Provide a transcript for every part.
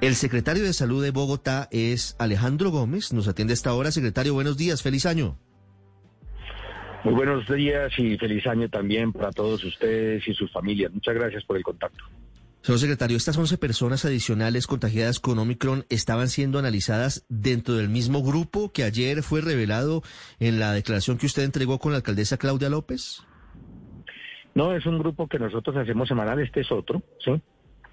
El secretario de Salud de Bogotá es Alejandro Gómez. Nos atiende esta hora. Secretario, buenos días. Feliz año. Muy buenos días y feliz año también para todos ustedes y sus familias. Muchas gracias por el contacto. Señor secretario, estas 11 personas adicionales contagiadas con Omicron estaban siendo analizadas dentro del mismo grupo que ayer fue revelado en la declaración que usted entregó con la alcaldesa Claudia López. No, es un grupo que nosotros hacemos semanal, este es otro, ¿sí?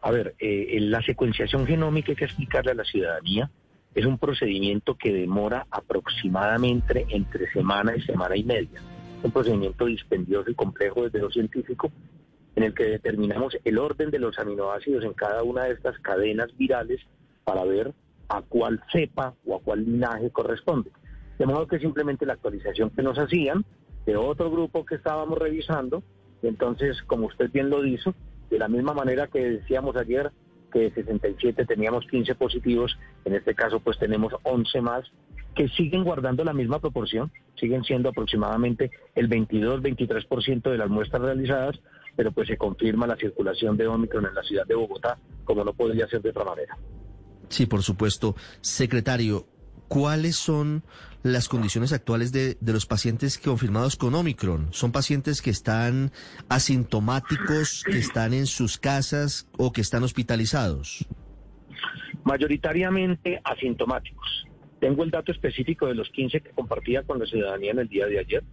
A ver, eh, la secuenciación genómica hay que explicarle a la ciudadanía. Es un procedimiento que demora aproximadamente entre semana y semana y media. Un procedimiento dispendioso y complejo desde lo científico en el que determinamos el orden de los aminoácidos en cada una de estas cadenas virales para ver a cuál cepa o a cuál linaje corresponde. De modo que simplemente la actualización que nos hacían de otro grupo que estábamos revisando, entonces, como usted bien lo dijo, de la misma manera que decíamos ayer que de 67 teníamos 15 positivos, en este caso pues tenemos 11 más que siguen guardando la misma proporción, siguen siendo aproximadamente el 22-23% de las muestras realizadas, pero pues se confirma la circulación de Omicron en la ciudad de Bogotá, como no podría ser de otra manera. Sí, por supuesto. Secretario, ¿cuáles son las condiciones actuales de, de, los pacientes confirmados con Omicron? ¿Son pacientes que están asintomáticos, que están en sus casas o que están hospitalizados? Mayoritariamente asintomáticos. Tengo el dato específico de los 15 que compartía con la ciudadanía en el día de ayer.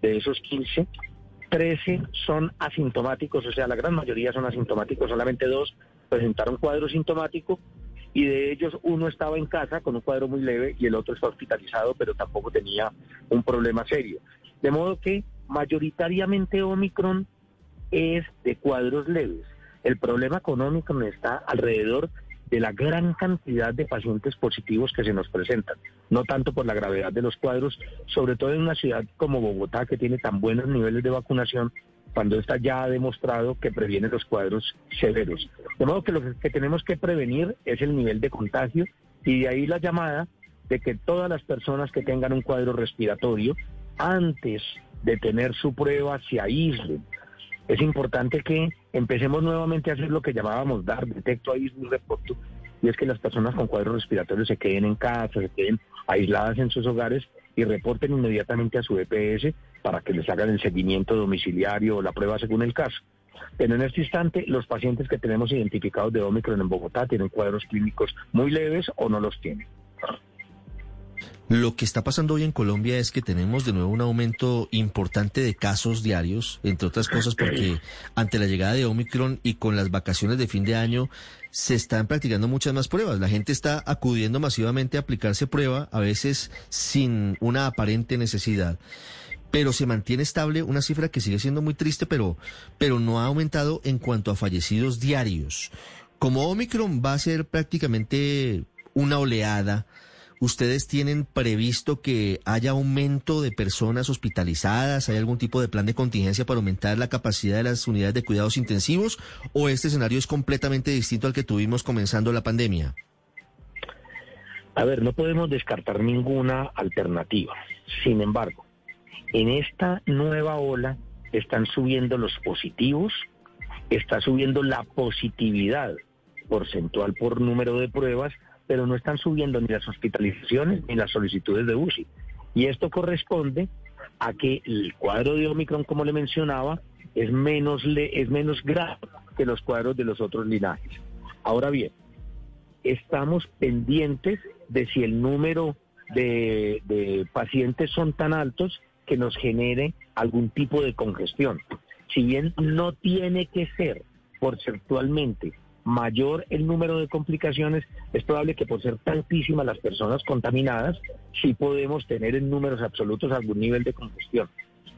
De esos 15, 13 son asintomáticos, o sea, la gran mayoría son asintomáticos, solamente dos presentaron cuadro sintomático y de ellos uno estaba en casa con un cuadro muy leve y el otro está hospitalizado, pero tampoco tenía un problema serio. De modo que mayoritariamente Omicron es de cuadros leves. El problema con Omicron está alrededor de la gran cantidad de pacientes positivos que se nos presentan, no tanto por la gravedad de los cuadros, sobre todo en una ciudad como Bogotá que tiene tan buenos niveles de vacunación, cuando esta ya demostrado que previene los cuadros severos. De modo que lo que tenemos que prevenir es el nivel de contagio y de ahí la llamada de que todas las personas que tengan un cuadro respiratorio, antes de tener su prueba, se aíslen. Es importante que empecemos nuevamente a hacer lo que llamábamos dar, detecto, aíslo reporto, y es que las personas con cuadros respiratorios se queden en casa, se queden aisladas en sus hogares y reporten inmediatamente a su EPS para que les hagan el seguimiento domiciliario o la prueba según el caso. Pero en este instante, los pacientes que tenemos identificados de Omicron en Bogotá tienen cuadros clínicos muy leves o no los tienen. Lo que está pasando hoy en Colombia es que tenemos de nuevo un aumento importante de casos diarios, entre otras cosas porque ante la llegada de Omicron y con las vacaciones de fin de año se están practicando muchas más pruebas. La gente está acudiendo masivamente a aplicarse prueba, a veces sin una aparente necesidad. Pero se mantiene estable una cifra que sigue siendo muy triste, pero, pero no ha aumentado en cuanto a fallecidos diarios. Como Omicron va a ser prácticamente una oleada, ¿Ustedes tienen previsto que haya aumento de personas hospitalizadas? ¿Hay algún tipo de plan de contingencia para aumentar la capacidad de las unidades de cuidados intensivos? ¿O este escenario es completamente distinto al que tuvimos comenzando la pandemia? A ver, no podemos descartar ninguna alternativa. Sin embargo, en esta nueva ola están subiendo los positivos, está subiendo la positividad porcentual por número de pruebas pero no están subiendo ni las hospitalizaciones ni las solicitudes de UCI. Y esto corresponde a que el cuadro de Omicron, como le mencionaba, es menos, es menos grave que los cuadros de los otros linajes. Ahora bien, estamos pendientes de si el número de, de pacientes son tan altos que nos genere algún tipo de congestión. Si bien no tiene que ser porcentualmente mayor el número de complicaciones, es probable que por ser tantísimas las personas contaminadas, sí podemos tener en números absolutos algún nivel de congestión.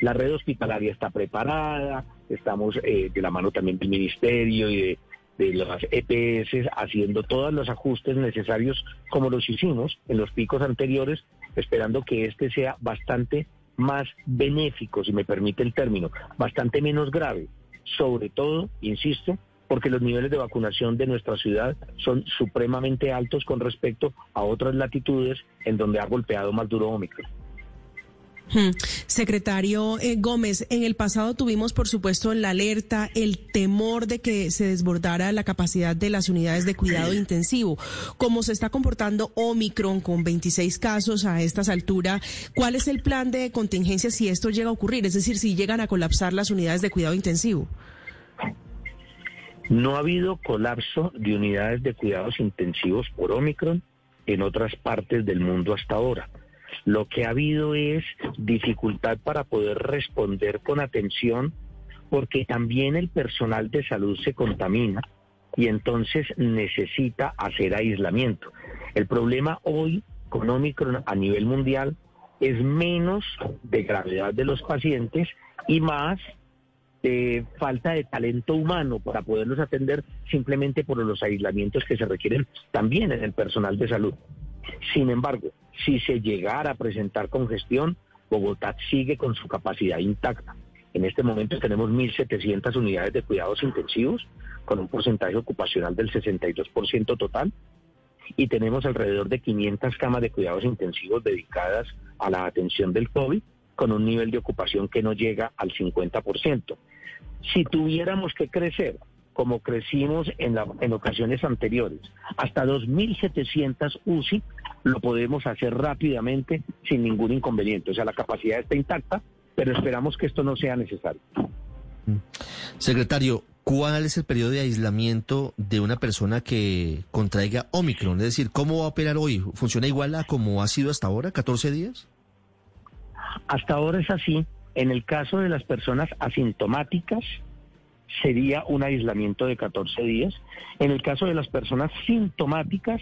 La red hospitalaria está preparada, estamos eh, de la mano también del Ministerio y de, de las EPS haciendo todos los ajustes necesarios como los hicimos en los picos anteriores, esperando que este sea bastante más benéfico, si me permite el término, bastante menos grave. Sobre todo, insisto, porque los niveles de vacunación de nuestra ciudad son supremamente altos con respecto a otras latitudes en donde ha golpeado más duro Omicron. Hmm. Secretario eh, Gómez, en el pasado tuvimos, por supuesto, la alerta, el temor de que se desbordara la capacidad de las unidades de cuidado intensivo. Como se está comportando Omicron con 26 casos a estas alturas, ¿cuál es el plan de contingencia si esto llega a ocurrir? Es decir, si llegan a colapsar las unidades de cuidado intensivo. No ha habido colapso de unidades de cuidados intensivos por Omicron en otras partes del mundo hasta ahora. Lo que ha habido es dificultad para poder responder con atención porque también el personal de salud se contamina y entonces necesita hacer aislamiento. El problema hoy con Omicron a nivel mundial es menos de gravedad de los pacientes y más de falta de talento humano para poderlos atender simplemente por los aislamientos que se requieren también en el personal de salud. Sin embargo, si se llegara a presentar congestión, Bogotá sigue con su capacidad intacta. En este momento tenemos 1.700 unidades de cuidados intensivos con un porcentaje ocupacional del 62% total y tenemos alrededor de 500 camas de cuidados intensivos dedicadas a la atención del COVID con un nivel de ocupación que no llega al 50%. Si tuviéramos que crecer como crecimos en, en ocasiones anteriores, hasta 2.700 UCI, lo podemos hacer rápidamente sin ningún inconveniente. O sea, la capacidad está intacta, pero esperamos que esto no sea necesario. Mm. Secretario, ¿cuál es el periodo de aislamiento de una persona que contraiga Omicron? Es decir, ¿cómo va a operar hoy? ¿Funciona igual a como ha sido hasta ahora, 14 días? Hasta ahora es así. En el caso de las personas asintomáticas, sería un aislamiento de 14 días. En el caso de las personas sintomáticas,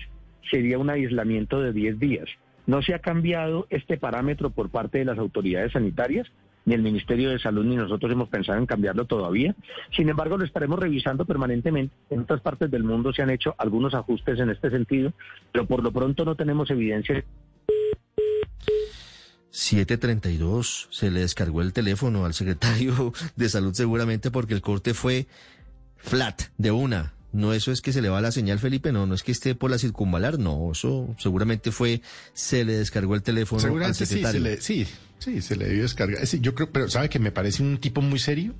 sería un aislamiento de 10 días. No se ha cambiado este parámetro por parte de las autoridades sanitarias, ni el Ministerio de Salud ni nosotros hemos pensado en cambiarlo todavía. Sin embargo, lo estaremos revisando permanentemente. En otras partes del mundo se han hecho algunos ajustes en este sentido, pero por lo pronto no tenemos evidencia 732, se le descargó el teléfono al secretario de salud seguramente porque el corte fue flat, de una. No, eso es que se le va la señal, Felipe, no, no es que esté por la circunvalar, no, eso seguramente fue, se le descargó el teléfono al secretario. Sí, sí, se le debió descargar. yo creo, pero ¿sabe que me parece un tipo muy serio?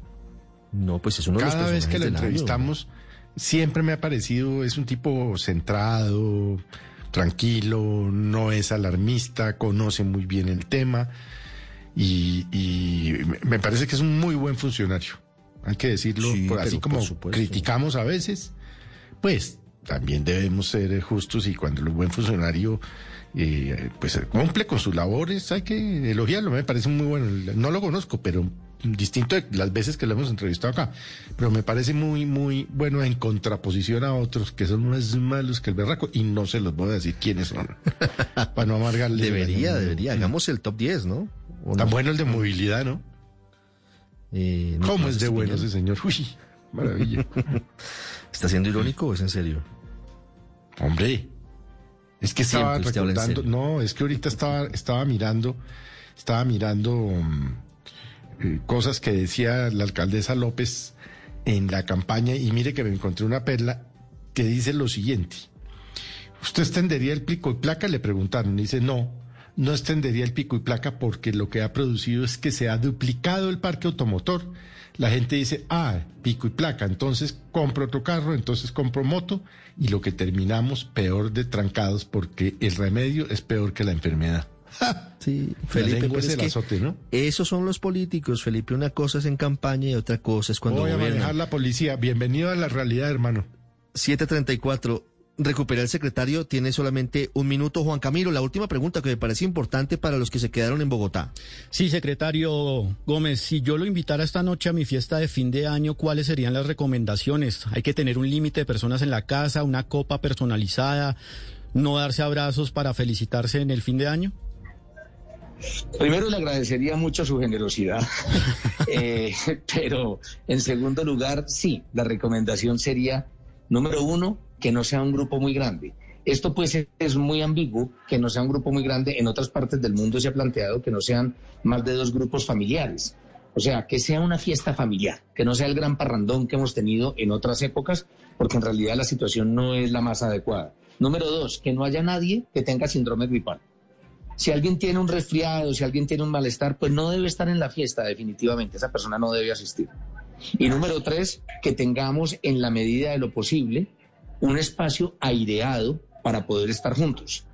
No, pues es uno de Cada vez que lo entrevistamos, siempre me ha parecido, es un tipo centrado, tranquilo, no es alarmista, conoce muy bien el tema y, me parece que es un muy buen funcionario. Hay que decirlo, así como criticamos a veces, pues también debemos ser justos y cuando el buen funcionario eh, pues cumple con sus labores, hay que elogiarlo, me parece muy bueno. No lo conozco, pero distinto de las veces que lo hemos entrevistado acá, pero me parece muy, muy bueno en contraposición a otros que son más malos que el berraco y no se los voy a decir quiénes son, para no amargarle. Debería, debería, hagamos el top 10, ¿no? Tan bueno el de movilidad, ¿no? Eh, ¿Cómo es de bueno ese señor? Uy, maravilla. ¿Está siendo irónico o es en serio? Hombre, es que estaba recordando, no, es que ahorita estaba, estaba mirando, estaba mirando... Um, eh, cosas que decía la alcaldesa López en la campaña y mire que me encontré una perla que dice lo siguiente. ¿Usted extendería el pico y placa? Le preguntaron. Y dice, no, no extendería el pico y placa porque lo que ha producido es que se ha duplicado el parque automotor. La gente dice, ah, pico y placa, entonces compro otro carro, entonces compro moto y lo que terminamos peor de trancados porque el remedio es peor que la enfermedad. Sí, Felipe, pues es que ¿no? Esos son los políticos, Felipe. Una cosa es en campaña y otra cosa es cuando Voy a manejar la policía. Bienvenido a la realidad, hermano. 734. Recupera el secretario, tiene solamente un minuto. Juan Camilo, la última pregunta que me parece importante para los que se quedaron en Bogotá. Sí, secretario Gómez, si yo lo invitara esta noche a mi fiesta de fin de año, ¿cuáles serían las recomendaciones? Hay que tener un límite de personas en la casa, una copa personalizada, no darse abrazos para felicitarse en el fin de año. Primero le agradecería mucho su generosidad, eh, pero en segundo lugar, sí, la recomendación sería, número uno, que no sea un grupo muy grande. Esto pues es muy ambiguo, que no sea un grupo muy grande. En otras partes del mundo se ha planteado que no sean más de dos grupos familiares. O sea, que sea una fiesta familiar, que no sea el gran parrandón que hemos tenido en otras épocas, porque en realidad la situación no es la más adecuada. Número dos, que no haya nadie que tenga síndrome gripal. Si alguien tiene un resfriado, si alguien tiene un malestar, pues no debe estar en la fiesta definitivamente, esa persona no debe asistir. Y número tres, que tengamos en la medida de lo posible un espacio aireado para poder estar juntos.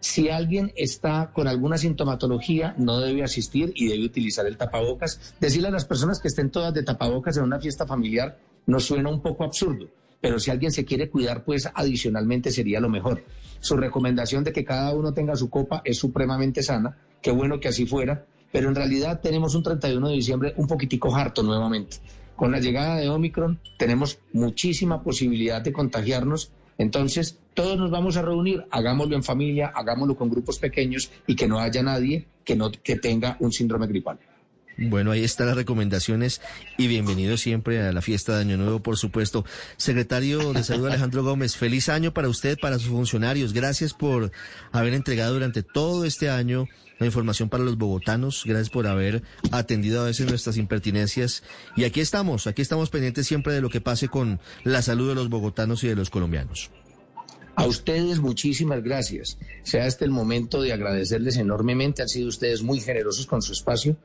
Si alguien está con alguna sintomatología, no debe asistir y debe utilizar el tapabocas. Decirle a las personas que estén todas de tapabocas en una fiesta familiar nos suena un poco absurdo, pero si alguien se quiere cuidar, pues adicionalmente sería lo mejor. Su recomendación de que cada uno tenga su copa es supremamente sana, qué bueno que así fuera, pero en realidad tenemos un 31 de diciembre un poquitico harto nuevamente. Con la llegada de Omicron tenemos muchísima posibilidad de contagiarnos entonces, todos nos vamos a reunir, hagámoslo en familia, hagámoslo con grupos pequeños y que no haya nadie que, no, que tenga un síndrome gripal. Bueno, ahí están las recomendaciones y bienvenido siempre a la fiesta de Año Nuevo, por supuesto. Secretario de Salud Alejandro Gómez, feliz año para usted, para sus funcionarios. Gracias por haber entregado durante todo este año la información para los bogotanos. Gracias por haber atendido a veces nuestras impertinencias. Y aquí estamos, aquí estamos pendientes siempre de lo que pase con la salud de los bogotanos y de los colombianos. A ustedes muchísimas gracias. Sea este el momento de agradecerles enormemente. Han sido ustedes muy generosos con su espacio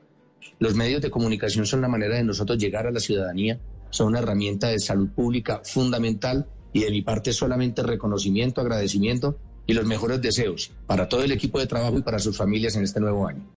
los medios de comunicación son la manera de nosotros llegar a la ciudadanía, son una herramienta de salud pública fundamental y de mi parte solamente reconocimiento, agradecimiento y los mejores deseos para todo el equipo de trabajo y para sus familias en este nuevo año.